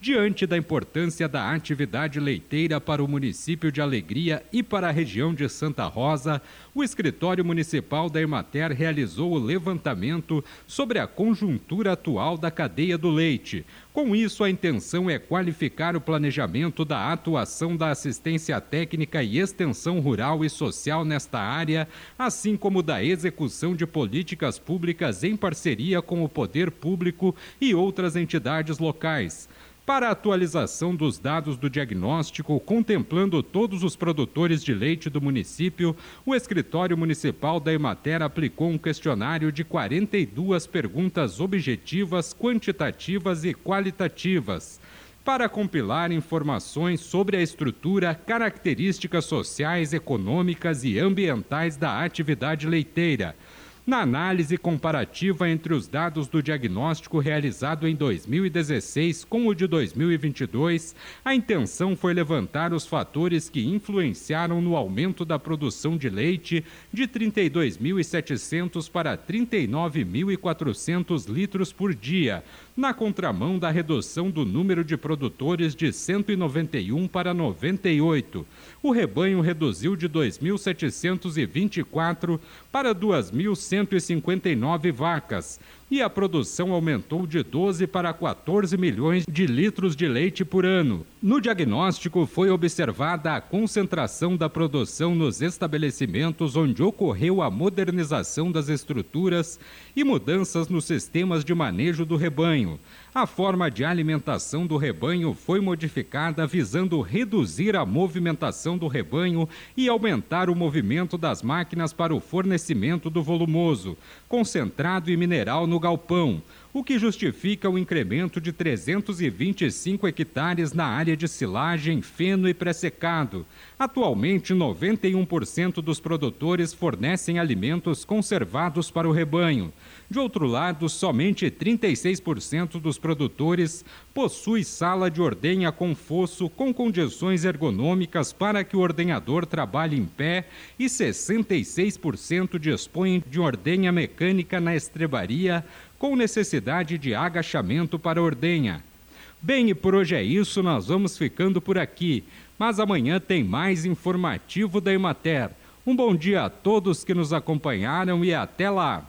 Diante da importância da atividade leiteira para o município de Alegria e para a região de Santa Rosa, o escritório municipal da Emater realizou o levantamento sobre a conjuntura atual da cadeia do leite. Com isso, a intenção é qualificar o planejamento da atuação da assistência técnica e extensão rural e social nesta área, assim como da execução de políticas públicas em parceria com o poder público e outras entidades locais para a atualização dos dados do diagnóstico, contemplando todos os produtores de leite do município, o escritório municipal da Emater aplicou um questionário de 42 perguntas objetivas, quantitativas e qualitativas para compilar informações sobre a estrutura, características sociais, econômicas e ambientais da atividade leiteira na análise comparativa entre os dados do diagnóstico realizado em 2016 com o de 2022, a intenção foi levantar os fatores que influenciaram no aumento da produção de leite de 32.700 para 39.400 litros por dia, na contramão da redução do número de produtores de 191 para 98. O rebanho reduziu de 2.724 para 2.159 vacas e a produção aumentou de 12 para 14 milhões de litros de leite por ano. No diagnóstico foi observada a concentração da produção nos estabelecimentos onde ocorreu a modernização das estruturas e mudanças nos sistemas de manejo do rebanho. A forma de alimentação do rebanho foi modificada visando reduzir a movimentação do rebanho e aumentar o movimento das máquinas para o fornecimento do volumoso, concentrado e mineral no galpão, o que justifica o incremento de 325 hectares na área de silagem, feno e pré-secado. Atualmente, 91% dos produtores fornecem alimentos conservados para o rebanho. De outro lado, somente 36% dos produtores possui sala de ordenha com fosso com condições ergonômicas para que o ordenhador trabalhe em pé e 66% dispõem de ordenha mecânica na estrebaria com necessidade de agachamento para ordenha. Bem, e por hoje é isso, nós vamos ficando por aqui, mas amanhã tem mais informativo da Emater. Um bom dia a todos que nos acompanharam e até lá!